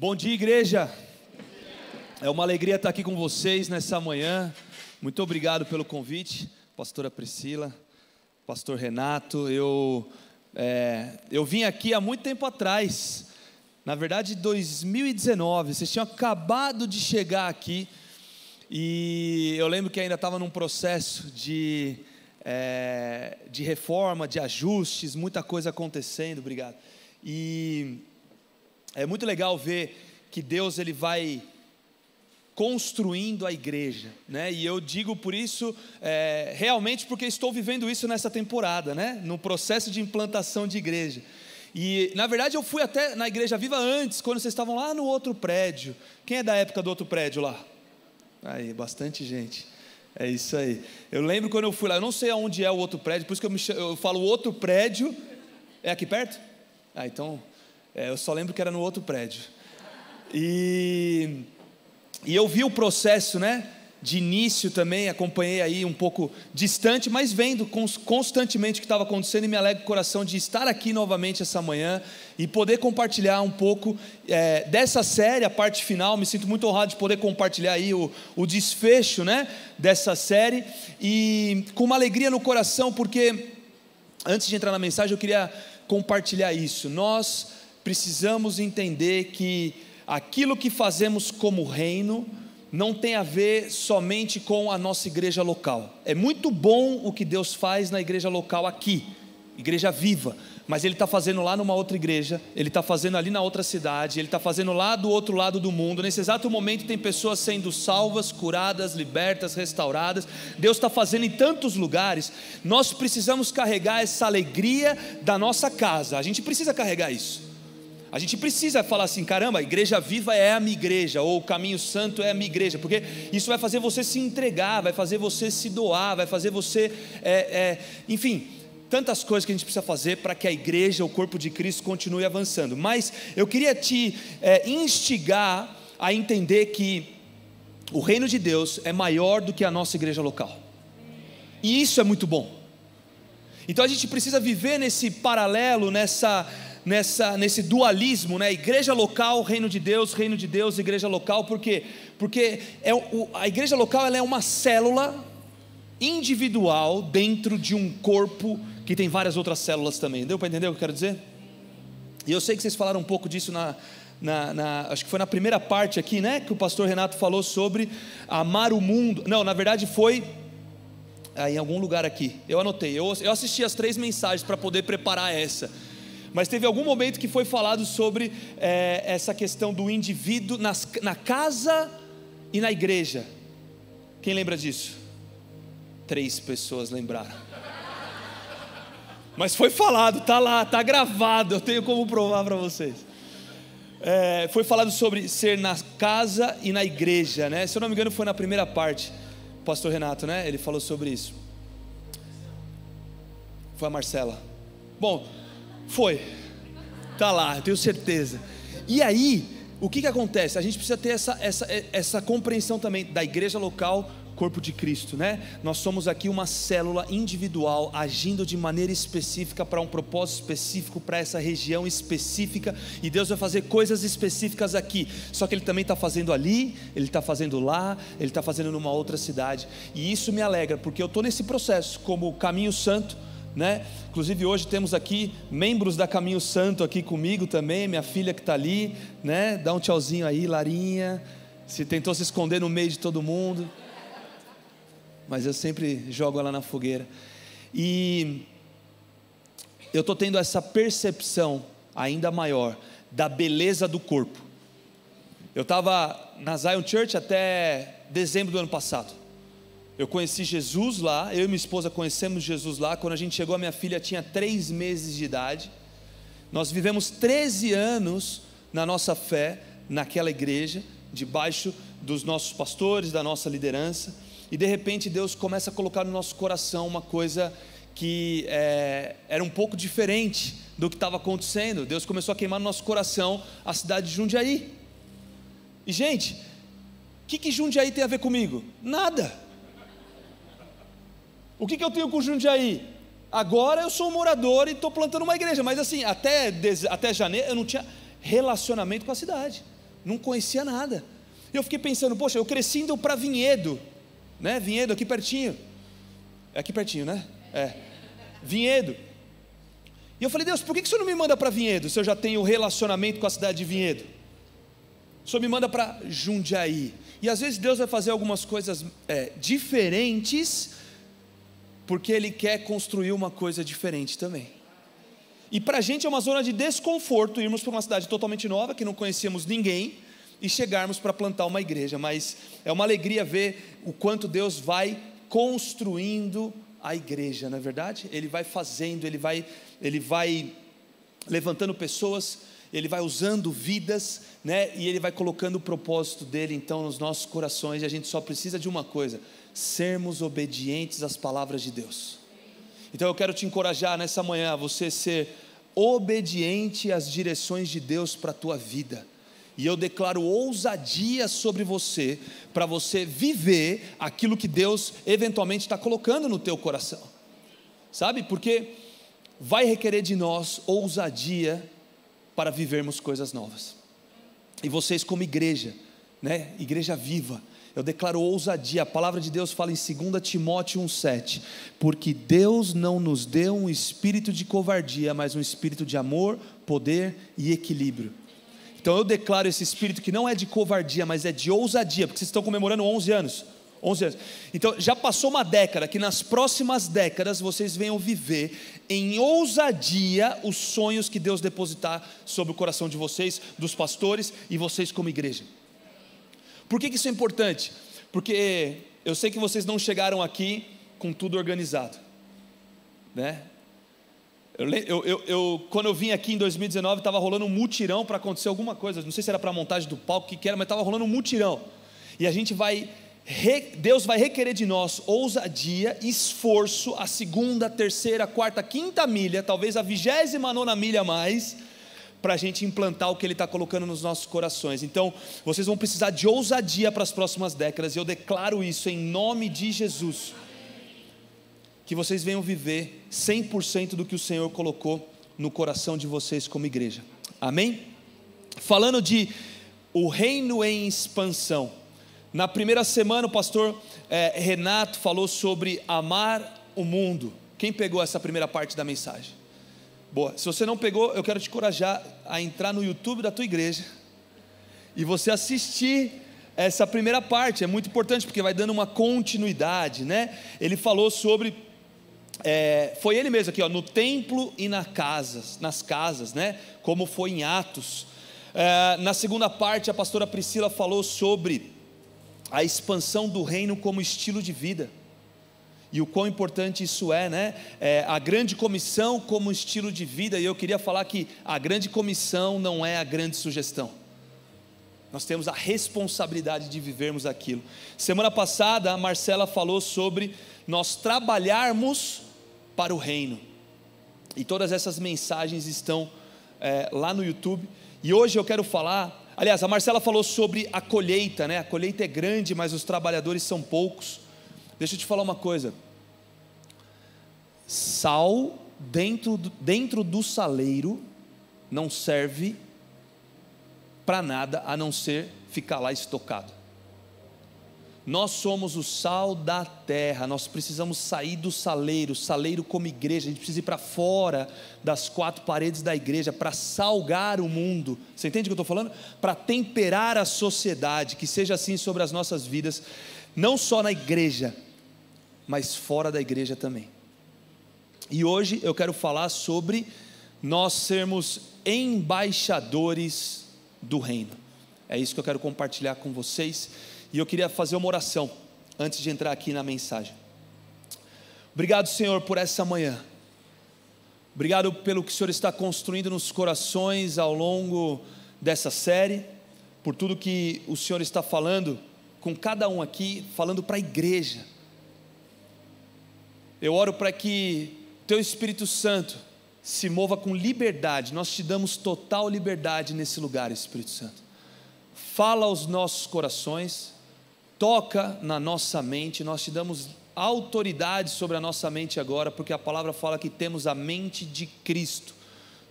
Bom dia, igreja. É uma alegria estar aqui com vocês nessa manhã. Muito obrigado pelo convite, pastora Priscila, pastor Renato. Eu, é, eu vim aqui há muito tempo atrás, na verdade, 2019. Vocês tinham acabado de chegar aqui e eu lembro que ainda estava num processo de, é, de reforma, de ajustes, muita coisa acontecendo. Obrigado. E é muito legal ver que Deus ele vai construindo a igreja, né? E eu digo por isso é, realmente porque estou vivendo isso nessa temporada, né? No processo de implantação de igreja. E na verdade eu fui até na igreja viva antes, quando vocês estavam lá no outro prédio. Quem é da época do outro prédio lá? Aí, bastante gente. É isso aí. Eu lembro quando eu fui lá, eu não sei aonde é o outro prédio, por isso que eu, me, eu falo outro prédio. É aqui perto? Ah, então é, eu só lembro que era no outro prédio. E, e eu vi o processo, né? De início também, acompanhei aí um pouco distante, mas vendo constantemente o que estava acontecendo e me alegra o coração de estar aqui novamente essa manhã e poder compartilhar um pouco é, dessa série, a parte final. Me sinto muito honrado de poder compartilhar aí o, o desfecho né, dessa série e com uma alegria no coração, porque antes de entrar na mensagem eu queria compartilhar isso. Nós precisamos entender que aquilo que fazemos como reino não tem a ver somente com a nossa igreja local. É muito bom o que Deus faz na igreja local aqui, igreja viva, mas Ele está fazendo lá numa outra igreja, Ele está fazendo ali na outra cidade, Ele está fazendo lá do outro lado do mundo. Nesse exato momento tem pessoas sendo salvas, curadas, libertas, restauradas. Deus está fazendo em tantos lugares. Nós precisamos carregar essa alegria da nossa casa. A gente precisa carregar isso. A gente precisa falar assim: caramba, a igreja viva é a minha igreja, ou o caminho santo é a minha igreja, porque isso vai fazer você se entregar, vai fazer você se doar, vai fazer você, é, é, enfim, tantas coisas que a gente precisa fazer para que a igreja, o corpo de Cristo, continue avançando. Mas eu queria te é, instigar a entender que o reino de Deus é maior do que a nossa igreja local, e isso é muito bom. Então a gente precisa viver nesse paralelo, nessa nessa, nesse dualismo, né? Igreja local, reino de Deus, reino de Deus, igreja local, por quê? Porque é, o, a igreja local ela é uma célula individual dentro de um corpo que tem várias outras células também. Deu para entender o que eu quero dizer? E eu sei que vocês falaram um pouco disso na, na, na, acho que foi na primeira parte aqui, né? Que o pastor Renato falou sobre amar o mundo. Não, na verdade foi ah, em algum lugar aqui. Eu anotei. Eu, eu assisti as três mensagens para poder preparar essa. Mas teve algum momento que foi falado sobre é, essa questão do indivíduo nas, na casa e na igreja. Quem lembra disso? Três pessoas lembraram. Mas foi falado, tá lá, tá gravado, eu tenho como provar para vocês. É, foi falado sobre ser na casa e na igreja, né? Se eu não me engano, foi na primeira parte, Pastor Renato, né? Ele falou sobre isso. Foi a Marcela. Bom, foi. Tá lá, eu tenho certeza. E aí, o que, que acontece? A gente precisa ter essa, essa, essa compreensão também da igreja local, corpo de Cristo, né? Nós somos aqui uma célula individual agindo de maneira específica para um propósito específico, para essa região específica, e Deus vai fazer coisas específicas aqui. Só que Ele também está fazendo ali, Ele está fazendo lá, Ele está fazendo numa outra cidade, e isso me alegra, porque eu estou nesse processo como caminho santo né? Inclusive hoje temos aqui membros da Caminho Santo aqui comigo também, minha filha que está ali, né? Dá um tchauzinho aí, Larinha. Se tentou se esconder no meio de todo mundo, mas eu sempre jogo ela na fogueira. E eu estou tendo essa percepção ainda maior da beleza do corpo. Eu estava na Zion Church até dezembro do ano passado. Eu conheci Jesus lá, eu e minha esposa conhecemos Jesus lá. Quando a gente chegou, a minha filha tinha três meses de idade. Nós vivemos 13 anos na nossa fé, naquela igreja, debaixo dos nossos pastores, da nossa liderança. E de repente Deus começa a colocar no nosso coração uma coisa que é, era um pouco diferente do que estava acontecendo. Deus começou a queimar no nosso coração a cidade de Jundiaí. E gente, o que, que Jundiaí tem a ver comigo? Nada. O que, que eu tenho com Jundiaí? Agora eu sou um morador e estou plantando uma igreja, mas assim, até, até janeiro eu não tinha relacionamento com a cidade. não conhecia nada. Eu fiquei pensando, poxa, eu cresci indo para Vinhedo, né? Vinhedo aqui pertinho. É aqui pertinho, né? É. Vinhedo. E eu falei, Deus, por que o Senhor não me manda para Vinhedo, se eu já tenho relacionamento com a cidade de Vinhedo? O Senhor me manda para Jundiaí. E às vezes Deus vai fazer algumas coisas é, diferentes, porque Ele quer construir uma coisa diferente também. E para a gente é uma zona de desconforto irmos para uma cidade totalmente nova, que não conhecíamos ninguém, e chegarmos para plantar uma igreja, mas é uma alegria ver o quanto Deus vai construindo a igreja, não é verdade? Ele vai fazendo, ele vai, ele vai levantando pessoas, ele vai usando vidas, né? E ele vai colocando o propósito dele então nos nossos corações, e a gente só precisa de uma coisa: sermos obedientes às palavras de Deus. Então eu quero te encorajar nessa manhã a você ser obediente às direções de Deus para a tua vida e eu declaro ousadia sobre você, para você viver aquilo que Deus eventualmente está colocando no teu coração, sabe? Porque vai requerer de nós ousadia para vivermos coisas novas. E vocês, como igreja, né? Igreja viva, eu declaro ousadia. A palavra de Deus fala em 2 Timóteo 1,7: Porque Deus não nos deu um espírito de covardia, mas um espírito de amor, poder e equilíbrio. Então eu declaro esse espírito que não é de covardia, mas é de ousadia, porque vocês estão comemorando 11 anos. 11 anos. Então já passou uma década, que nas próximas décadas vocês venham viver em ousadia os sonhos que Deus depositar sobre o coração de vocês, dos pastores e vocês como igreja. Por que, que isso é importante? Porque eu sei que vocês não chegaram aqui com tudo organizado, né? Eu, eu, eu, quando eu vim aqui em 2019, estava rolando um mutirão para acontecer alguma coisa. Não sei se era para a montagem do palco, o que, que era, mas estava rolando um mutirão. E a gente vai, Deus vai requerer de nós ousadia, esforço, a segunda, terceira, quarta, quinta milha, talvez a vigésima nona milha a mais, para a gente implantar o que Ele está colocando nos nossos corações. Então, vocês vão precisar de ousadia para as próximas décadas, e eu declaro isso em nome de Jesus que vocês venham viver 100% do que o Senhor colocou no coração de vocês como igreja. Amém? Falando de o reino em expansão. Na primeira semana, o pastor é, Renato falou sobre amar o mundo. Quem pegou essa primeira parte da mensagem? Boa. Se você não pegou, eu quero te encorajar a entrar no YouTube da tua igreja e você assistir essa primeira parte. É muito importante porque vai dando uma continuidade, né? Ele falou sobre é, foi ele mesmo aqui, ó, no templo e na casas, nas casas, né? Como foi em Atos. É, na segunda parte, a pastora Priscila falou sobre a expansão do reino como estilo de vida. E o quão importante isso é, né? É, a grande comissão como estilo de vida, e eu queria falar que a grande comissão não é a grande sugestão. Nós temos a responsabilidade de vivermos aquilo. Semana passada, a Marcela falou sobre nós trabalharmos para o reino. E todas essas mensagens estão é, lá no YouTube. E hoje eu quero falar. Aliás, a Marcela falou sobre a colheita, né? A colheita é grande, mas os trabalhadores são poucos. Deixa eu te falar uma coisa. Sal dentro do, dentro do saleiro não serve para nada a não ser ficar lá estocado. Nós somos o sal da terra, nós precisamos sair do saleiro, saleiro como igreja, a gente precisa ir para fora das quatro paredes da igreja para salgar o mundo. Você entende o que eu estou falando? Para temperar a sociedade, que seja assim sobre as nossas vidas, não só na igreja, mas fora da igreja também. E hoje eu quero falar sobre nós sermos embaixadores do reino. É isso que eu quero compartilhar com vocês. E eu queria fazer uma oração antes de entrar aqui na mensagem. Obrigado, Senhor, por essa manhã. Obrigado pelo que o Senhor está construindo nos corações ao longo dessa série, por tudo que o Senhor está falando com cada um aqui, falando para a igreja. Eu oro para que Teu Espírito Santo se mova com liberdade, nós te damos total liberdade nesse lugar, Espírito Santo. Fala aos nossos corações, toca na nossa mente, nós te damos autoridade sobre a nossa mente agora, porque a palavra fala que temos a mente de Cristo,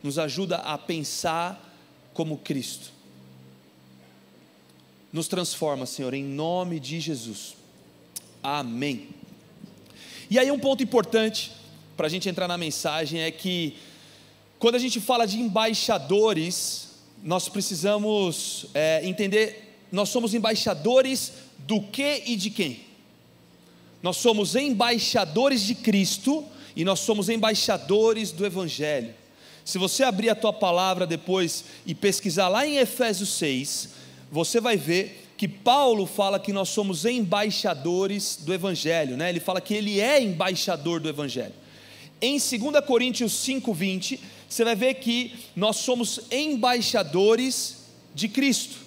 nos ajuda a pensar como Cristo. nos transforma, Senhor, em nome de Jesus. Amém. E aí, um ponto importante para a gente entrar na mensagem é que, quando a gente fala de embaixadores, nós precisamos é, entender, nós somos embaixadores do que e de quem? Nós somos embaixadores de Cristo e nós somos embaixadores do Evangelho. Se você abrir a tua palavra depois e pesquisar lá em Efésios 6, você vai ver que Paulo fala que nós somos embaixadores do Evangelho, né? ele fala que ele é embaixador do Evangelho. Em 2 Coríntios 5,20, você vai ver que nós somos embaixadores de Cristo.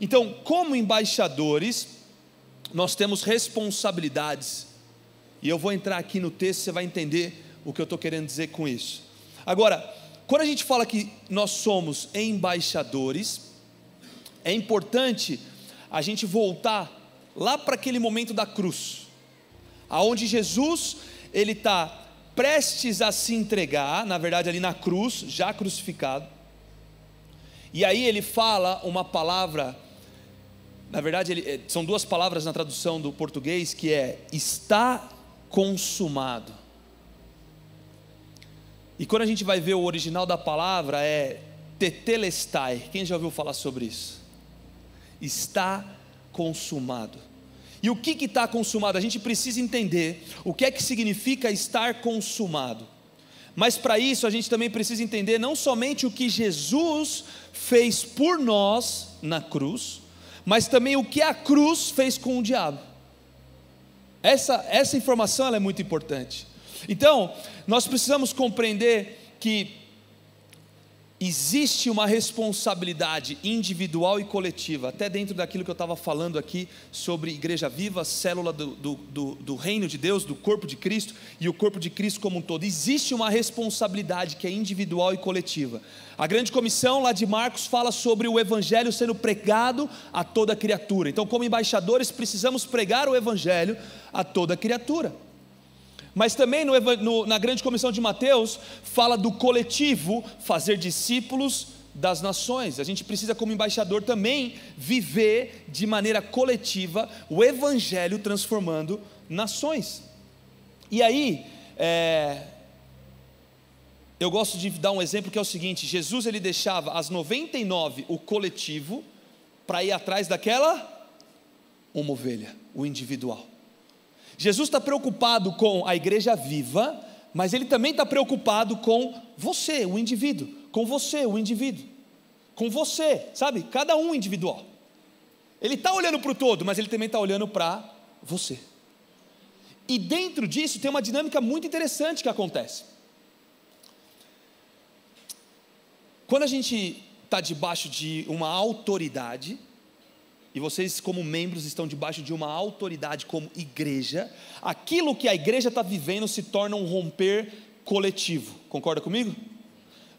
Então, como embaixadores, nós temos responsabilidades, e eu vou entrar aqui no texto, você vai entender o que eu estou querendo dizer com isso. Agora, quando a gente fala que nós somos embaixadores, é importante a gente voltar lá para aquele momento da cruz, aonde Jesus ele está prestes a se entregar, na verdade ali na cruz, já crucificado. E aí ele fala uma palavra, na verdade ele, eh, são duas palavras na tradução do português que é está consumado. E quando a gente vai ver o original da palavra é tetelestai. Quem já ouviu falar sobre isso? Está consumado. E o que está consumado? A gente precisa entender o que é que significa estar consumado. Mas para isso a gente também precisa entender não somente o que Jesus fez por nós na cruz, mas também o que a cruz fez com o diabo. Essa, essa informação é muito importante. Então, nós precisamos compreender que existe uma responsabilidade individual e coletiva, até dentro daquilo que eu estava falando aqui sobre Igreja Viva, célula do, do, do, do, reino de Deus, do corpo de Cristo e o corpo de Cristo como um todo. Existe uma responsabilidade que é individual e coletiva. A grande comissão lá de Marcos fala sobre o evangelho sendo pregado a toda criatura. Então, como embaixadores, precisamos pregar o evangelho a toda criatura. Mas também no, no, na grande comissão de Mateus, fala do coletivo fazer discípulos das nações. A gente precisa, como embaixador, também viver de maneira coletiva o evangelho transformando nações. E aí, é, eu gosto de dar um exemplo que é o seguinte: Jesus ele deixava as 99 o coletivo para ir atrás daquela uma ovelha, o individual. Jesus está preocupado com a igreja viva, mas ele também está preocupado com você, o indivíduo, com você, o indivíduo, com você, sabe? Cada um individual. Ele está olhando para o todo, mas ele também está olhando para você. E dentro disso tem uma dinâmica muito interessante que acontece. Quando a gente está debaixo de uma autoridade, e vocês, como membros, estão debaixo de uma autoridade como igreja, aquilo que a igreja está vivendo se torna um romper coletivo. Concorda comigo?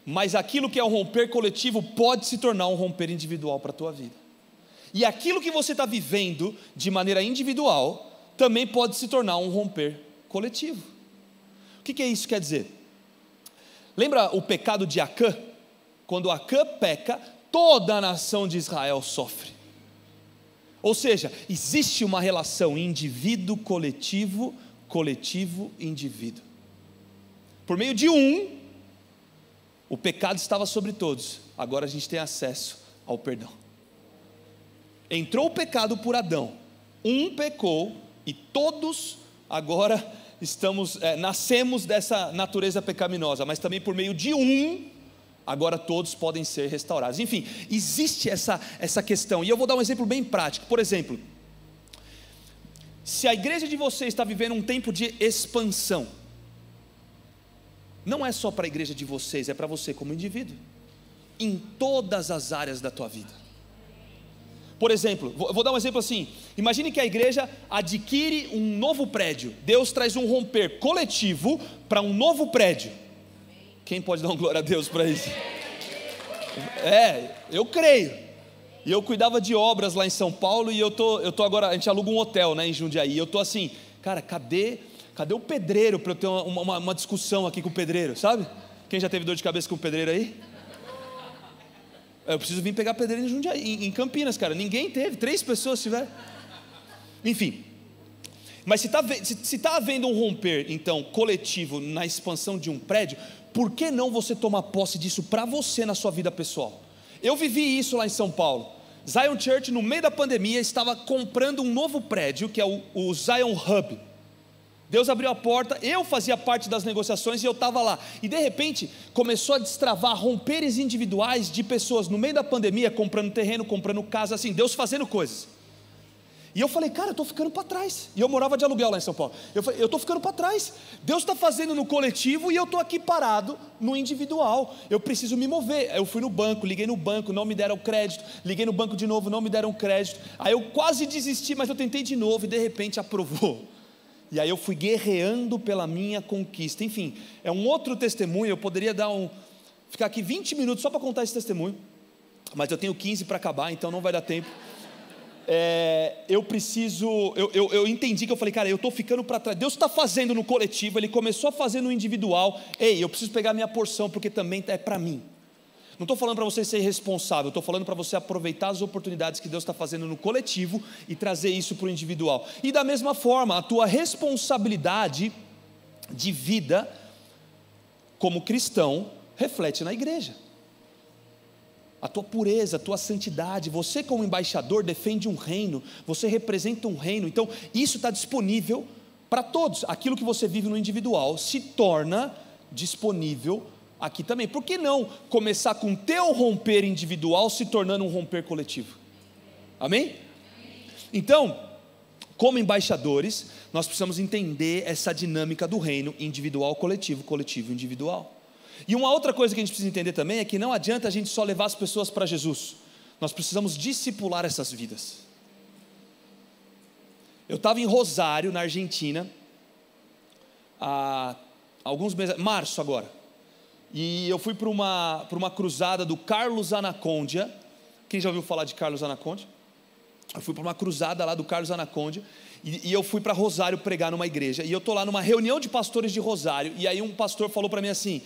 Mas aquilo que é um romper coletivo pode se tornar um romper individual para a tua vida. E aquilo que você está vivendo de maneira individual também pode se tornar um romper coletivo. O que, que é isso quer dizer? Lembra o pecado de Acã? Quando Acã peca, toda a nação de Israel sofre. Ou seja, existe uma relação indivíduo coletivo, coletivo indivíduo. Por meio de um, o pecado estava sobre todos. Agora a gente tem acesso ao perdão. Entrou o pecado por Adão. Um pecou e todos agora estamos é, nascemos dessa natureza pecaminosa, mas também por meio de um agora todos podem ser restaurados. Enfim, existe essa, essa questão, e eu vou dar um exemplo bem prático. Por exemplo, se a igreja de vocês está vivendo um tempo de expansão, não é só para a igreja de vocês, é para você como indivíduo, em todas as áreas da tua vida. Por exemplo, vou, dar um exemplo assim: imagine que a igreja adquire um novo prédio, Deus traz um romper coletivo para um novo prédio quem pode dar um glória a Deus para isso? É, eu creio. E eu cuidava de obras lá em São Paulo e eu tô, eu tô agora, a gente aluga um hotel, né, em Jundiaí. E eu tô assim, cara, cadê, cadê o pedreiro para eu ter uma, uma, uma discussão aqui com o pedreiro, sabe? Quem já teve dor de cabeça com o pedreiro aí? Eu preciso vir pegar pedreiro em, Jundiaí, em, em Campinas, cara. Ninguém teve, três pessoas tiveram. Enfim. Mas se está se, se tá havendo um romper, então, coletivo na expansão de um prédio, por que não você tomar posse disso para você na sua vida pessoal? Eu vivi isso lá em São Paulo. Zion Church, no meio da pandemia, estava comprando um novo prédio, que é o, o Zion Hub. Deus abriu a porta, eu fazia parte das negociações e eu estava lá. E de repente começou a destravar romperes individuais de pessoas no meio da pandemia, comprando terreno, comprando casa, assim, Deus fazendo coisas. E eu falei, cara, eu estou ficando para trás. E eu morava de aluguel lá em São Paulo. Eu falei, eu estou ficando para trás. Deus está fazendo no coletivo e eu estou aqui parado no individual. Eu preciso me mover. Eu fui no banco, liguei no banco, não me deram crédito. Liguei no banco de novo, não me deram crédito. Aí eu quase desisti, mas eu tentei de novo e de repente aprovou. E aí eu fui guerreando pela minha conquista. Enfim, é um outro testemunho. Eu poderia dar um. ficar aqui 20 minutos só para contar esse testemunho. Mas eu tenho 15 para acabar, então não vai dar tempo. É, eu preciso. Eu, eu, eu, entendi que eu falei, cara, eu estou ficando para trás. Deus está fazendo no coletivo, Ele começou a fazer no individual. Ei, eu preciso pegar minha porção, porque também é para mim. Não estou falando para você ser responsável, estou falando para você aproveitar as oportunidades que Deus está fazendo no coletivo e trazer isso para o individual. E da mesma forma, a tua responsabilidade de vida como cristão reflete na igreja. A tua pureza, a tua santidade, você como embaixador defende um reino, você representa um reino, então isso está disponível para todos. Aquilo que você vive no individual se torna disponível aqui também. Por que não começar com teu romper individual se tornando um romper coletivo? Amém? Então, como embaixadores, nós precisamos entender essa dinâmica do reino individual, coletivo, coletivo, individual. E uma outra coisa que a gente precisa entender também é que não adianta a gente só levar as pessoas para Jesus, nós precisamos discipular essas vidas. Eu estava em Rosário, na Argentina, há alguns meses, março agora. E eu fui para uma, para uma cruzada do Carlos Anacondia. Quem já ouviu falar de Carlos Anacondia? Eu fui para uma cruzada lá do Carlos Anacondia. E, e eu fui para Rosário pregar numa igreja. E eu estou lá numa reunião de pastores de Rosário. E aí um pastor falou para mim assim: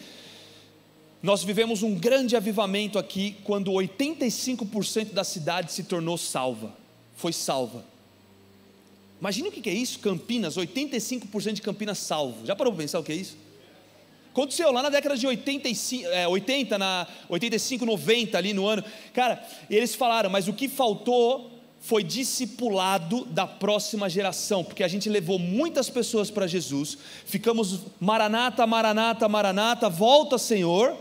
Nós vivemos um grande avivamento aqui quando 85% da cidade se tornou salva. Foi salva. Imagina o que é isso, Campinas, 85% de Campinas salvo. Já parou para pensar o que é isso? Aconteceu lá na década de 85, é, 80, na 85, 90 ali no ano. Cara, eles falaram, mas o que faltou foi discipulado da próxima geração, porque a gente levou muitas pessoas para Jesus, ficamos maranata, maranata, maranata, volta Senhor,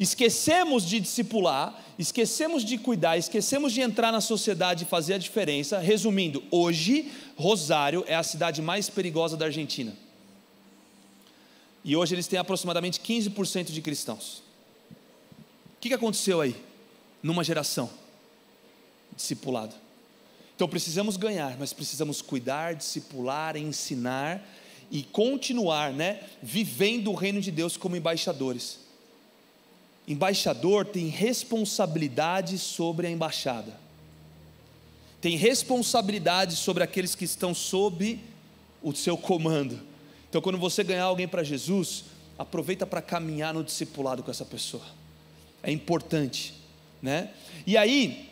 esquecemos de discipular, esquecemos de cuidar, esquecemos de entrar na sociedade e fazer a diferença. Resumindo, hoje Rosário é a cidade mais perigosa da Argentina. E hoje eles têm aproximadamente 15% de cristãos. O que, aconteceu aí? Numa geração discipulado. Então precisamos ganhar, mas precisamos cuidar, discipular, ensinar e continuar, né, vivendo o reino de Deus como embaixadores. Embaixador tem responsabilidade sobre a embaixada. Tem responsabilidade sobre aqueles que estão sob o seu comando. Então, quando você ganhar alguém para Jesus, aproveita para caminhar no discipulado com essa pessoa. É importante, né? E aí,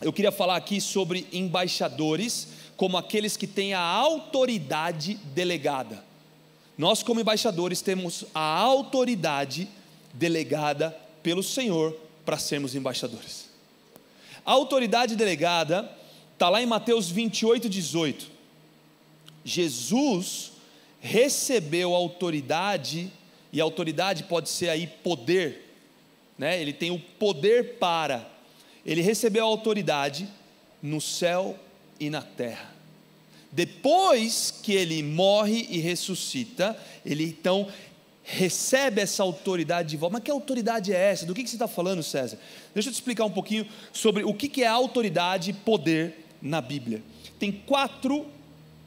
eu queria falar aqui sobre embaixadores, como aqueles que têm a autoridade delegada. Nós, como embaixadores, temos a autoridade delegada pelo Senhor para sermos embaixadores. A autoridade delegada está lá em Mateus 28, 18. Jesus recebeu autoridade, e autoridade pode ser aí poder, né? ele tem o poder para, ele recebeu autoridade no céu e na terra. Depois que ele morre e ressuscita, ele então recebe essa autoridade de volta. Mas que autoridade é essa? Do que, você está falando, César? Deixa eu te explicar um pouquinho sobre o que, que é autoridade e poder na Bíblia. Tem quatro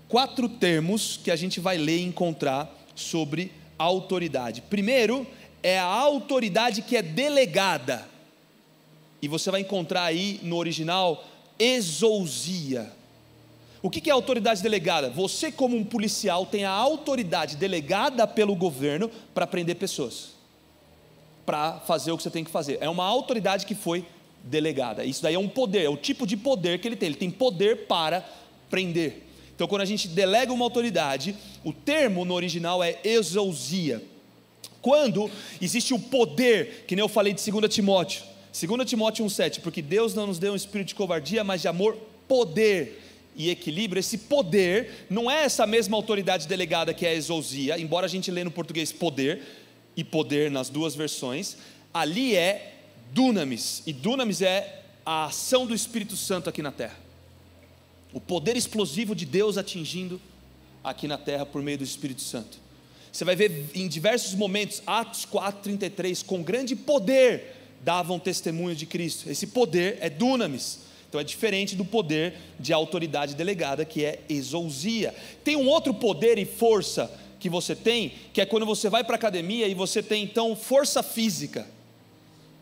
quatro termos que a gente vai ler e encontrar sobre autoridade. Primeiro, é a autoridade que é delegada. E você vai encontrar aí no original exousia. O que é autoridade delegada? Você, como um policial, tem a autoridade delegada pelo governo para prender pessoas, para fazer o que você tem que fazer. É uma autoridade que foi delegada. Isso daí é um poder, é o tipo de poder que ele tem. Ele tem poder para prender. Então, quando a gente delega uma autoridade, o termo no original é exousia. Quando existe o poder, que nem eu falei de 2 Timóteo, 2 Timóteo 1,7, porque Deus não nos deu um espírito de covardia, mas de amor, poder e equilíbrio. Esse poder não é essa mesma autoridade delegada que é a exousia, embora a gente lê no português poder e poder nas duas versões, ali é dunamis, e dunamis é a ação do Espírito Santo aqui na terra. O poder explosivo de Deus atingindo aqui na terra por meio do Espírito Santo. Você vai ver em diversos momentos, Atos 4,33, com grande poder davam testemunho de Cristo. Esse poder é dunamis. Então é diferente do poder de autoridade delegada, que é exousia. Tem um outro poder e força que você tem, que é quando você vai para a academia e você tem então força física.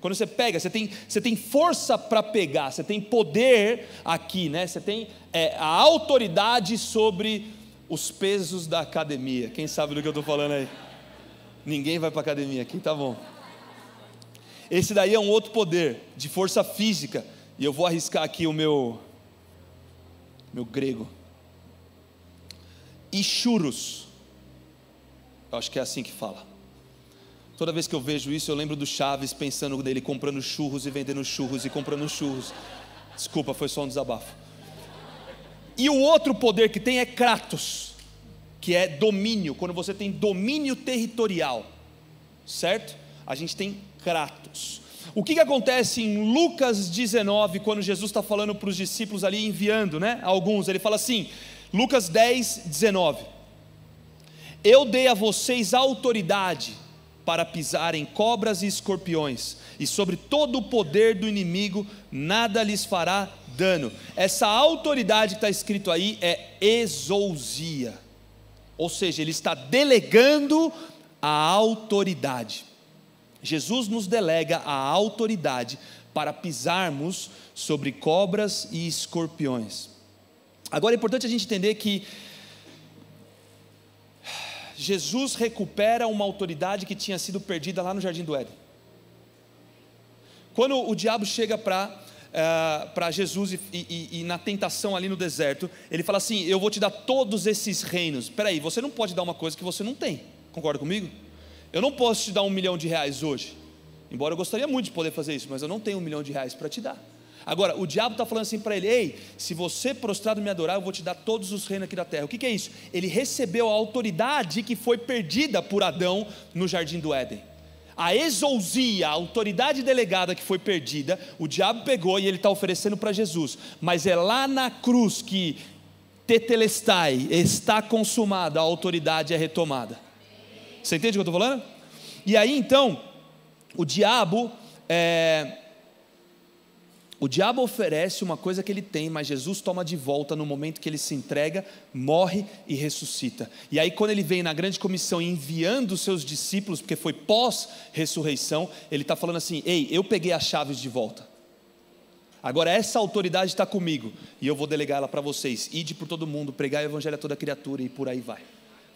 Quando você pega, você tem, você tem força para pegar, você tem poder aqui, né? Você tem é, a autoridade sobre os pesos da academia. Quem sabe do que eu estou falando aí? Ninguém vai para academia aqui, tá bom. Esse daí é um outro poder de força física. E eu vou arriscar aqui o meu meu grego. Ichuros. Eu acho que é assim que fala. Toda vez que eu vejo isso, eu lembro do Chaves pensando nele comprando churros e vendendo churros e comprando churros. Desculpa, foi só um desabafo. E o outro poder que tem é Kratos, que é domínio, quando você tem domínio territorial, certo? A gente tem Kratos. O que, que acontece em Lucas 19, quando Jesus está falando para os discípulos ali, enviando, né? Alguns, ele fala assim, Lucas 10, 19: Eu dei a vocês autoridade para pisar em cobras e escorpiões, e sobre todo o poder do inimigo nada lhes fará dano. Essa autoridade que está escrito aí é exousia, ou seja, ele está delegando a autoridade. Jesus nos delega a autoridade para pisarmos sobre cobras e escorpiões. Agora é importante a gente entender que Jesus recupera uma autoridade que tinha sido perdida lá no Jardim do Éden. Quando o diabo chega para uh, eh, para Jesus e, e, e, na tentação ali no deserto, ele fala assim: Eu vou te dar todos esses reinos. Espera aí, você não pode dar uma coisa que você não tem. Concorda comigo? Eu não posso te dar um milhão de reais hoje. Embora eu gostaria muito de poder fazer isso, mas eu não tenho um milhão de reais para te dar. Agora, o diabo está falando assim para ele: Ei, se você prostrado me adorar, eu vou te dar todos os reinos aqui da terra. O que, que é isso? Ele recebeu a autoridade que foi perdida por Adão no jardim do Éden. A exousia, a autoridade delegada que foi perdida, o diabo pegou e ele está oferecendo para Jesus. Mas é lá na cruz que tetelestai, está consumada, a autoridade é retomada. Você entende o que eu estou falando? E aí então, o diabo é, o diabo oferece uma coisa que ele tem, mas Jesus toma de volta no momento que ele se entrega, morre e ressuscita. E aí, quando ele vem na grande comissão enviando os seus discípulos, porque foi pós-ressurreição, ele está falando assim: Ei, eu peguei as chaves de volta. Agora essa autoridade está comigo e eu vou delegar ela para vocês. Ide por todo mundo, pregar o evangelho a toda criatura e por aí vai.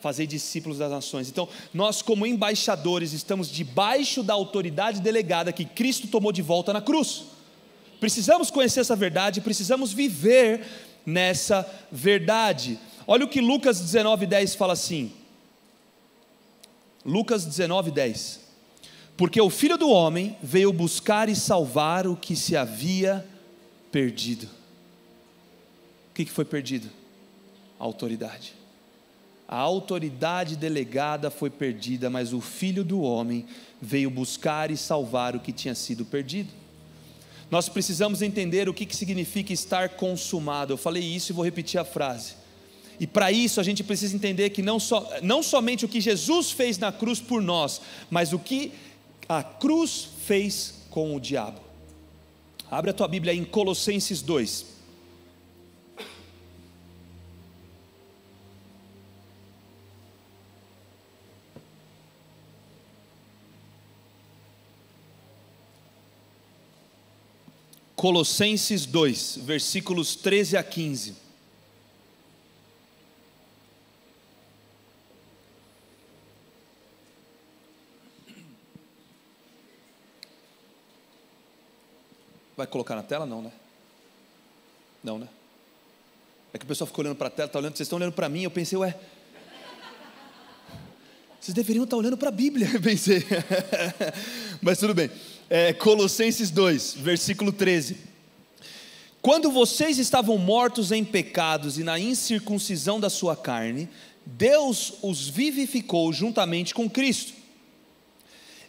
Fazer discípulos das nações. Então, nós, como embaixadores, estamos debaixo da autoridade delegada que Cristo tomou de volta na cruz. Precisamos conhecer essa verdade, precisamos viver nessa verdade. Olha o que Lucas 19:10 fala assim. Lucas 19:10. Porque o Filho do homem veio buscar e salvar o que se havia perdido. O que foi perdido? A autoridade. A autoridade delegada foi perdida, mas o Filho do homem veio buscar e salvar o que tinha sido perdido. Nós precisamos entender o que, significa estar consumado. Eu falei isso e vou repetir a frase. E para isso a gente precisa entender que não, só, não somente o que Jesus fez na cruz por nós, mas o que a cruz fez com o diabo. Abre a tua Bíblia em Colossenses 2. Colossenses 2, versículos 13 a 15. Vai colocar na tela? Não, né? Não, né? É que o pessoal ficou olhando para a tela, tá olhando, vocês estão olhando para mim, eu pensei, ué. Vocês deveriam estar tá olhando para a Bíblia, pensei. Mas tudo bem. É, Colossenses 2, versículo 13. Quando vocês estavam mortos em pecados e na incircuncisão da sua carne, Deus os vivificou juntamente com Cristo.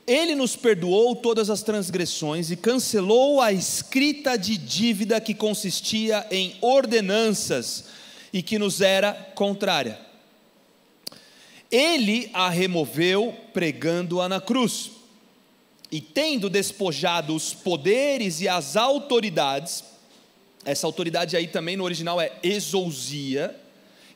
Ele nos perdoou todas as transgressões e cancelou a escrita de dívida que consistia em ordenanças e que nos era contrária. Ele a removeu pregando-a na cruz. E tendo despojado os poderes e as autoridades, essa autoridade aí também no original é exousia,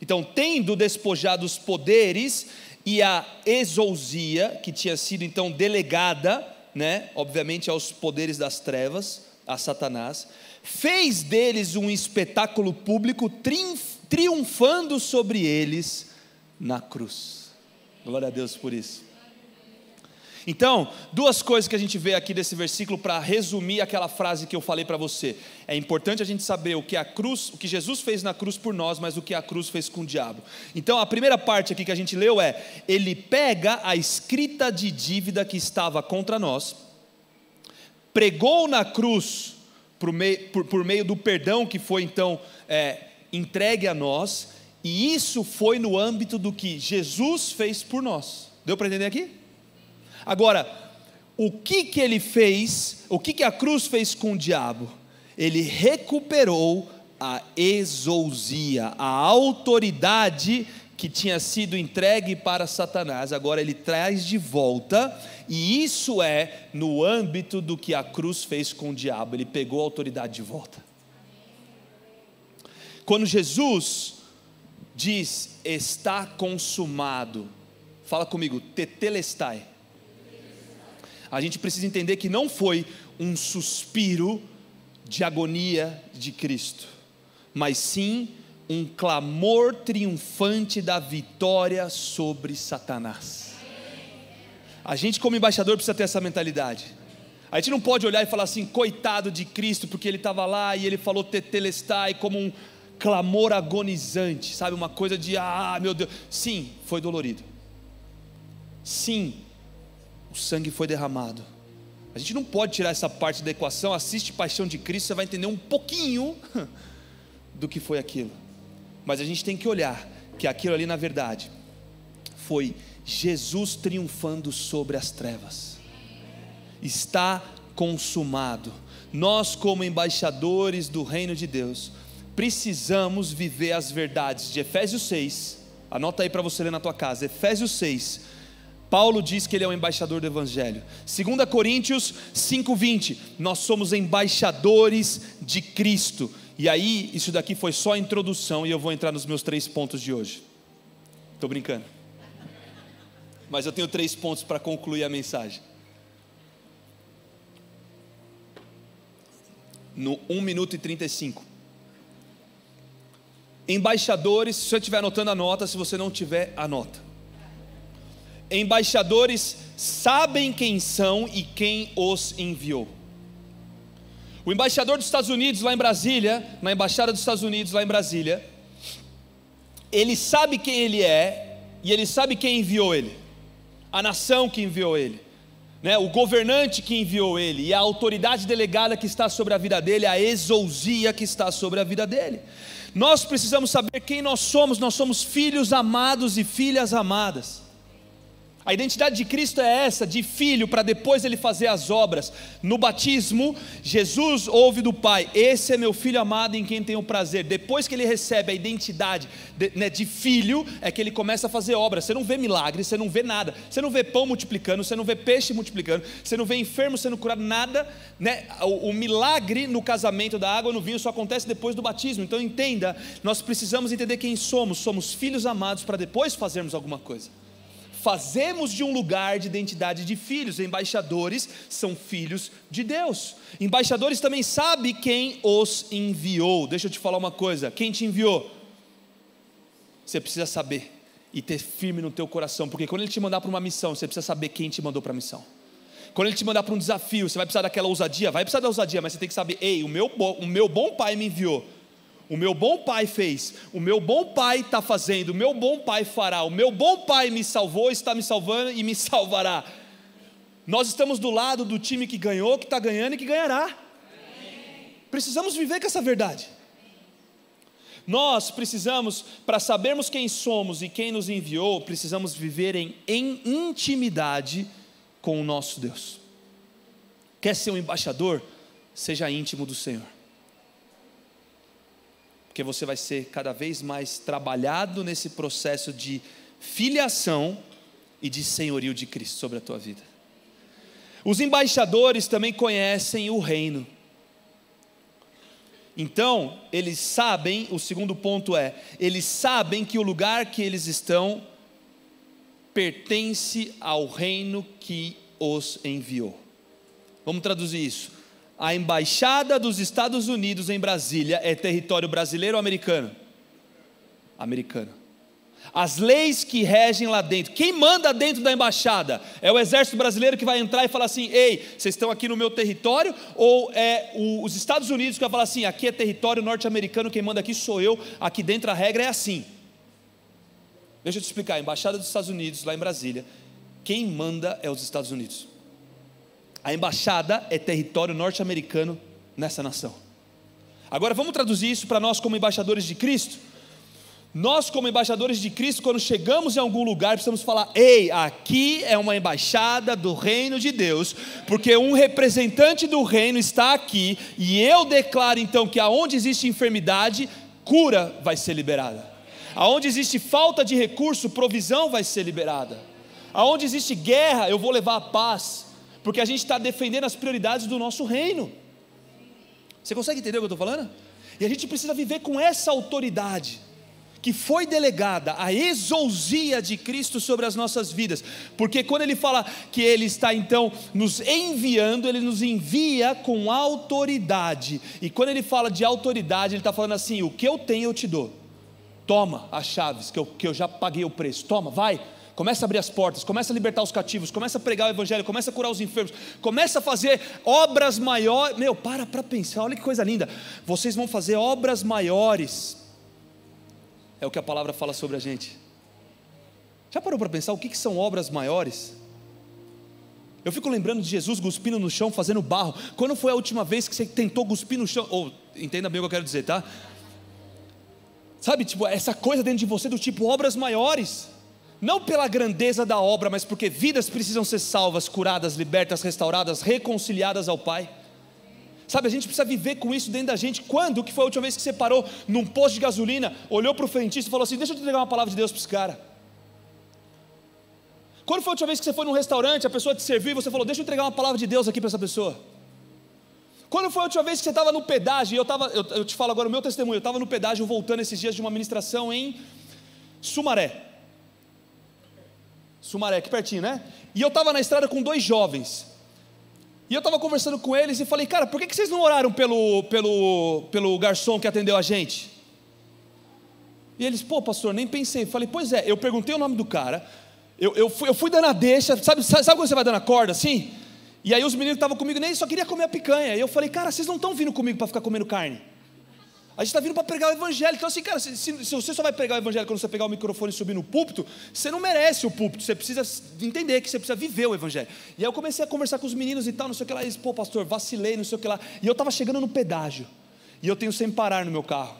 então, tendo despojado os poderes e a exousia, que tinha sido então delegada, né, obviamente aos poderes das trevas, a Satanás, fez deles um espetáculo público, triunfando sobre eles na cruz. Glória a Deus por isso. Então, duas coisas que a gente vê aqui desse versículo para resumir aquela frase que eu falei para você. É importante a gente saber o que a cruz, o que Jesus fez na cruz por nós, mas o que a cruz fez com o diabo. Então, a primeira parte aqui que a gente leu é: ele pega a escrita de dívida que estava contra nós, pregou na cruz por meio, por, por meio do perdão que foi então é, entregue a nós, e isso foi no âmbito do que Jesus fez por nós. Deu para entender aqui? Agora, o que que ele fez, o que que a cruz fez com o diabo? Ele recuperou a exousia, a autoridade que tinha sido entregue para Satanás, agora ele traz de volta, e isso é no âmbito do que a cruz fez com o diabo, ele pegou a autoridade de volta. Quando Jesus diz está consumado, fala comigo, tetelestai a gente precisa entender que não foi um suspiro de agonia de Cristo, mas sim um clamor triunfante da vitória sobre Satanás. A gente, como embaixador, precisa ter essa mentalidade. A gente não pode olhar e falar assim, coitado de Cristo, porque ele estava lá e ele falou tetelestai como um clamor agonizante, sabe? Uma coisa de, ah, meu Deus. Sim, foi dolorido. Sim, o sangue foi derramado. A gente não pode tirar essa parte da equação. Assiste Paixão de Cristo, você vai entender um pouquinho do que foi aquilo. Mas a gente tem que olhar que aquilo ali, na verdade, foi Jesus triunfando sobre as trevas. Está consumado. Nós, como embaixadores do reino de Deus, precisamos viver as verdades de Efésios 6. Anota aí para você ler na tua casa. Efésios 6, Paulo diz que ele é o embaixador do Evangelho. 2 Coríntios 5,20, nós somos embaixadores de Cristo. E aí, isso daqui foi só a introdução e eu vou entrar nos meus três pontos de hoje. Estou brincando. Mas eu tenho três pontos para concluir a mensagem. No 1 minuto e 35. Embaixadores, se você estiver anotando, anota. Se você não tiver, anota embaixadores sabem quem são e quem os enviou. O embaixador dos Estados Unidos lá em Brasília, na embaixada dos Estados Unidos lá em Brasília, ele sabe quem ele é e ele sabe quem enviou ele, a nação que enviou ele, né? o governante que enviou ele e a autoridade delegada que está sobre a vida dele, a exousia que está sobre a vida dele. Nós precisamos saber quem nós somos, nós somos filhos amados e filhas amadas. A identidade de Cristo é essa, de filho, para depois ele fazer as obras. No batismo, Jesus ouve do Pai: Esse é meu filho amado em quem tenho prazer. Depois que ele recebe a identidade de, né, de, filho, é que ele começa a fazer obras. Você não vê milagres, você não vê nada. Você não vê pão multiplicando, você não vê peixe multiplicando, você não vê enfermo sendo curado, nada. Né? O, o milagre no casamento da água no vinho só acontece depois do batismo. Então entenda, nós precisamos entender quem somos. Somos filhos amados para depois fazermos alguma coisa fazemos de um lugar de identidade de filhos. Embaixadores são filhos de Deus. Embaixadores também sabem quem os enviou. Deixa eu te falar uma coisa: quem te enviou? Você precisa saber e ter firme no teu coração, porque quando ele te mandar para uma missão, você precisa saber quem te mandou para a missão. Quando ele te mandar para um desafio, você vai precisar daquela ousadia? Vai precisar da ousadia, mas você tem que saber: ei, o meu, o meu bom pai me enviou. O meu bom pai fez, o meu bom pai está fazendo, o meu bom pai fará, o meu bom pai me salvou, está me salvando e me salvará. Nós estamos do lado do time que ganhou, que está ganhando e que ganhará. Precisamos viver com essa verdade. Nós precisamos, para sabermos quem somos e quem nos enviou, precisamos viver em, em intimidade com o nosso Deus. Quer ser um embaixador? Seja íntimo do Senhor. Porque você vai ser cada vez mais trabalhado nesse processo de filiação e de senhorio de Cristo sobre a tua vida. Os embaixadores também conhecem o reino. Então, eles sabem, o segundo ponto é, eles sabem que o lugar que eles estão pertence ao reino que os enviou. Vamos traduzir isso. A embaixada dos Estados Unidos em Brasília é território brasileiro ou americano? Americano as leis que regem lá dentro. Quem manda dentro da embaixada? É o exército brasileiro que vai entrar e falar assim: ei, vocês estão aqui no meu território? Ou é o, os Estados Unidos que vai falar assim: aqui é território norte-americano, quem manda aqui sou eu, aqui dentro a regra é assim. Deixa eu te explicar: a embaixada dos Estados Unidos, lá em Brasília, quem manda é os Estados Unidos. A embaixada é território norte-americano nessa nação. Agora vamos traduzir isso para nós como embaixadores de Cristo? Nós, como embaixadores de Cristo, quando chegamos em algum lugar, precisamos falar: ei, aqui é uma embaixada do reino de Deus, porque um representante do reino está aqui, e eu declaro então que aonde existe enfermidade, cura vai ser liberada, aonde existe falta de recurso, provisão vai ser liberada, aonde existe guerra, eu vou levar a paz, porque a gente está defendendo as prioridades do nosso reino. Você consegue entender o que eu estou falando? E a gente precisa viver com essa autoridade que foi delegada a exousia de Cristo sobre as nossas vidas, porque quando ele fala que ele está então nos enviando, ele nos envia com autoridade, e quando ele fala de autoridade, ele está falando assim: o que eu tenho eu te dou, toma as chaves, que eu, que eu já paguei o preço, toma, vai. Começa a abrir as portas, começa a libertar os cativos, começa a pregar o evangelho, começa a curar os enfermos, começa a fazer obras maiores. Meu, para para pensar, olha que coisa linda. Vocês vão fazer obras maiores é o que a palavra fala sobre a gente. Já parou para pensar o que, que são obras maiores? Eu fico lembrando de Jesus cuspindo no chão, fazendo barro. Quando foi a última vez que você tentou cuspir no chão? Ou, entenda bem o que eu quero dizer, tá? Sabe, tipo, essa coisa dentro de você do tipo obras maiores. Não pela grandeza da obra, mas porque vidas precisam ser salvas, curadas, libertas, restauradas, reconciliadas ao Pai. Sabe, a gente precisa viver com isso dentro da gente. Quando que foi a última vez que você parou num posto de gasolina, olhou para o frentista e falou assim: Deixa eu te entregar uma palavra de Deus para esse cara? Quando foi a última vez que você foi num restaurante, a pessoa te serviu e você falou: Deixa eu entregar uma palavra de Deus aqui para essa pessoa? Quando foi a última vez que você estava no pedágio, eu, tava, eu, eu te falo agora o meu testemunho, eu estava no pedágio voltando esses dias de uma ministração em Sumaré. Sumaré, aqui pertinho, né? E eu estava na estrada com dois jovens. E eu estava conversando com eles e falei, cara, por que, que vocês não oraram pelo, pelo, pelo garçom que atendeu a gente? E eles, pô, pastor, nem pensei. Falei, pois é, eu perguntei o nome do cara, eu, eu, fui, eu fui dando a deixa, sabe, sabe quando você vai dando a corda assim? E aí os meninos que estavam comigo nem só queria comer a picanha. E eu falei, cara, vocês não estão vindo comigo para ficar comendo carne. A gente está vindo para pregar o evangelho. Então, assim, cara, se, se, você só vai pregar o evangelho quando você pegar o microfone e subir no púlpito, você não merece o púlpito. Você precisa entender que você precisa viver o evangelho. E aí eu comecei a conversar com os meninos e tal, não sei o que lá. Eles, pô, pastor, vacilei, não sei o que lá. E eu estava chegando no pedágio. E eu tenho sem parar no meu carro.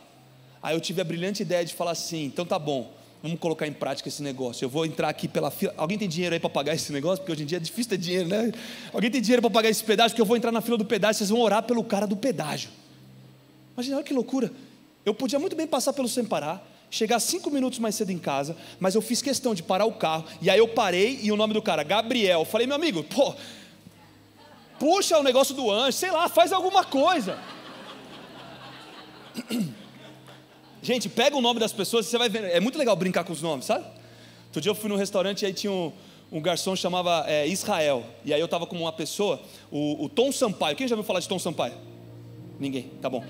Aí eu tive a brilhante ideia de falar assim: então tá bom, vamos colocar em prática esse negócio. Eu vou entrar aqui pela fila. Alguém tem dinheiro aí para pagar esse negócio? Porque hoje em dia é difícil ter dinheiro, né? Alguém tem dinheiro para pagar esse pedágio? Porque eu vou entrar na fila do pedágio, vocês vão orar pelo cara do pedágio. Imagina, olha que loucura. Eu podia muito bem passar pelo sem parar, chegar cinco minutos mais cedo em casa, mas eu fiz questão de parar o carro, e aí eu parei e o nome do cara, Gabriel. Falei, meu amigo, pô, puxa o negócio do anjo, sei lá, faz alguma coisa. Gente, pega o nome das pessoas você vai ver. É muito legal brincar com os nomes, sabe? Outro dia eu fui num restaurante e aí tinha um, um garçom que chamava é, Israel. E aí eu estava com uma pessoa, o, o Tom Sampaio. Quem já ouviu falar de Tom Sampaio? Ninguém, tá bom.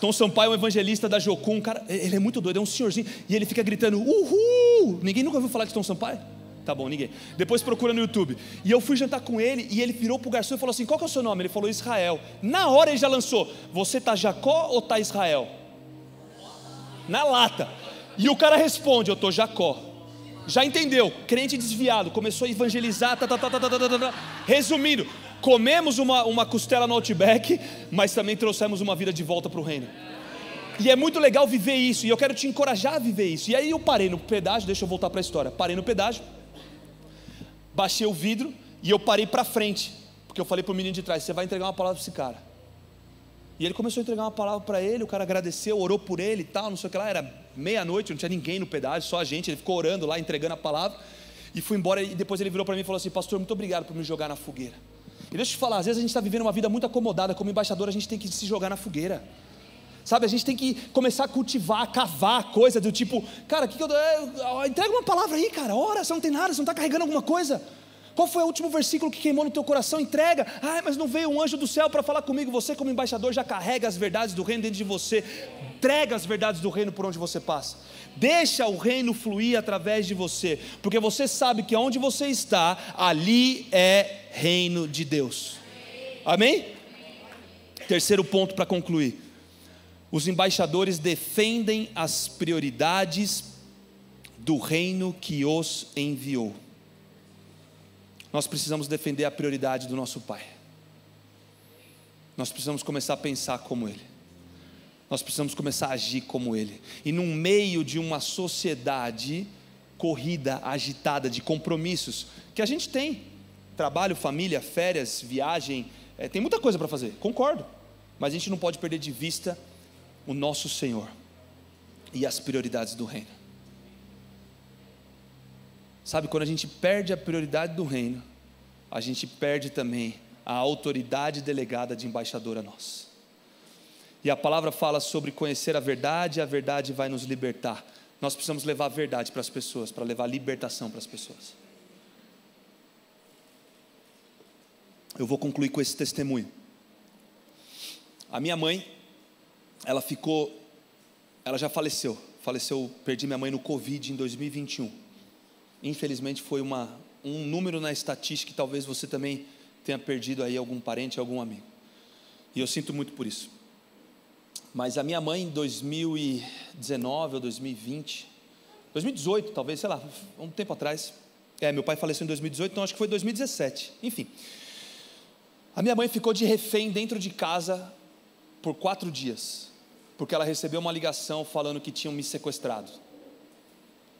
Tom Sampaio é um evangelista da Jocum, um cara, ele é muito doido, é um senhorzinho, e ele fica gritando, uhul! Ninguém nunca ouviu falar de Tom Sampaio? Tá bom, ninguém. Depois procura no YouTube. E eu fui jantar com ele e ele virou pro garçom e falou assim: Qual que é o seu nome? Ele falou Israel. Na hora ele já lançou: Você tá Jacó ou tá Israel? Na lata. E o cara responde: Eu tô Jacó. Já entendeu? Crente desviado, começou a evangelizar. Tá, tá, tá, tá, tá, tá, tá, tá. Resumindo, comemos uma, uma costela no Outback, mas também trouxemos uma vida de volta para o reino. E é muito legal viver isso, e eu quero te encorajar a viver isso. E aí eu parei no pedágio, deixa eu voltar para a história. Parei no pedágio, baixei o vidro e eu parei para frente, porque eu falei para o menino de trás: você vai entregar uma palavra para esse cara. E ele começou a entregar uma palavra para ele, o cara agradeceu, orou por ele e tal, não sei o que lá, era meia-noite, não tinha ninguém no pedágio, só a gente, ele ficou orando lá, entregando a palavra, e foi embora, e depois ele virou para mim e falou assim, pastor, muito obrigado por me jogar na fogueira. E deixa eu te falar, às vezes a gente está vivendo uma vida muito acomodada, como embaixador a gente tem que se jogar na fogueira. Sabe, a gente tem que começar a cultivar, cavar coisa do tipo, cara, que, que eu, é, entrega uma palavra aí, cara, ora, você não tem nada, você não está carregando alguma coisa. Qual foi o último versículo que queimou no teu coração? Entrega. Ah, mas não veio um anjo do céu para falar comigo. Você, como embaixador, já carrega as verdades do reino dentro de você. Entrega as verdades do reino por onde você passa. Deixa o reino fluir através de você, porque você sabe que onde você está, ali é reino de Deus. Amém? Terceiro ponto para concluir. Os embaixadores defendem as prioridades do reino que os enviou nós precisamos defender a prioridade do nosso Pai. Nós precisamos começar a pensar como Ele. Nós precisamos começar a agir como Ele. E no meio de uma sociedade corrida, agitada, de compromissos, que a gente tem trabalho, família, férias, viagem, é, tem muita coisa para fazer, concordo. Mas a gente não pode perder de vista o nosso Senhor e as prioridades do reino. Sabe, quando a gente perde a prioridade do reino, a gente perde também a autoridade delegada de embaixador a nós. E a palavra fala sobre conhecer a verdade, e a verdade vai nos libertar. Nós precisamos levar a verdade para as pessoas, para levar libertação para as pessoas. Eu vou concluir com esse testemunho. A minha mãe, ela ficou, ela já faleceu. Faleceu, perdi minha mãe no Covid em 2021 infelizmente foi uma, um número na estatística que talvez você também tenha perdido aí algum parente, algum amigo. E eu sinto muito por isso. Mas a minha mãe em 2019 ou 2020, 2018 talvez, sei lá, um tempo atrás. É, meu pai faleceu em 2018, então acho que foi 2017. Enfim. A minha mãe ficou de refém dentro de casa por quatro dias, porque ela recebeu uma ligação falando que tinham me sequestrado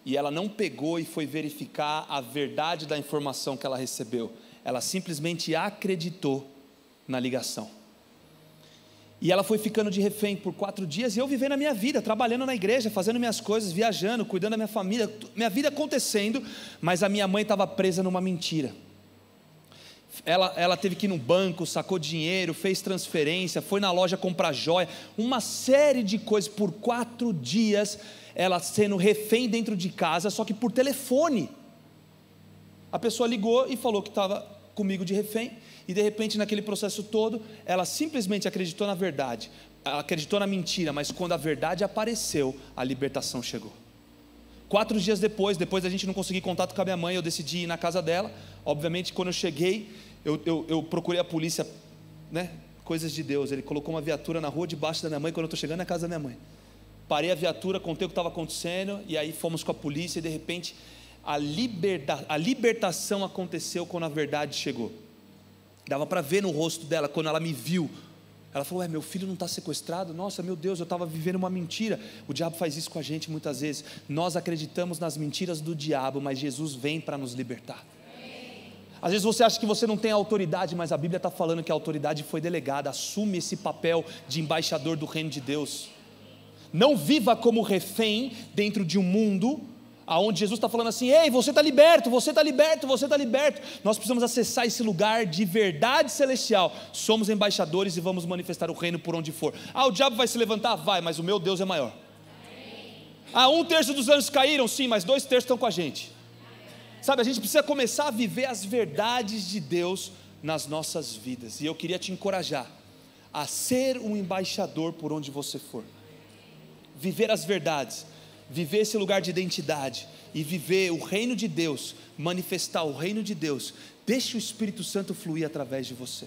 e ela não pegou e foi verificar a verdade da informação que ela recebeu. Ela simplesmente acreditou na ligação. E ela foi ficando de refém por quatro dias e eu vivendo a minha vida, trabalhando na igreja, fazendo minhas coisas, viajando, cuidando da minha família, minha vida acontecendo, mas a minha mãe estava presa numa mentira. Ela, ela teve que ir no banco, sacou dinheiro, fez transferência, foi na loja comprar joia, uma série de coisas por quatro dias ela sendo refém dentro de casa, só que por telefone. A pessoa ligou e falou que estava comigo de refém, e de repente, naquele processo todo, ela simplesmente acreditou na verdade, ela acreditou na mentira, mas quando a verdade apareceu, a libertação chegou. Quatro dias depois, depois da gente não conseguir contato com a minha mãe, eu decidi ir na casa dela. Obviamente, quando eu cheguei, eu, eu, eu procurei a polícia, né? Coisas de Deus. Ele colocou uma viatura na rua debaixo da minha mãe quando eu estou chegando na casa da minha mãe. Parei a viatura, contei o que estava acontecendo, e aí fomos com a polícia, e de repente a, a libertação aconteceu quando a verdade chegou. Dava para ver no rosto dela, quando ela me viu. Ela falou: Ué, meu filho não está sequestrado? Nossa, meu Deus, eu estava vivendo uma mentira. O diabo faz isso com a gente muitas vezes. Nós acreditamos nas mentiras do diabo, mas Jesus vem para nos libertar. Às vezes você acha que você não tem autoridade, mas a Bíblia está falando que a autoridade foi delegada. Assume esse papel de embaixador do reino de Deus. Não viva como refém dentro de um mundo aonde Jesus está falando assim: ei, você está liberto, você está liberto, você está liberto. Nós precisamos acessar esse lugar de verdade celestial. Somos embaixadores e vamos manifestar o reino por onde for. Ah, o diabo vai se levantar? Vai, mas o meu Deus é maior. Ah, um terço dos anjos caíram? Sim, mas dois terços estão com a gente. Sabe, a gente precisa começar a viver as verdades de Deus nas nossas vidas. E eu queria te encorajar a ser um embaixador por onde você for viver as verdades, viver esse lugar de identidade, e viver o reino de Deus, manifestar o reino de Deus, deixe o Espírito Santo fluir através de você.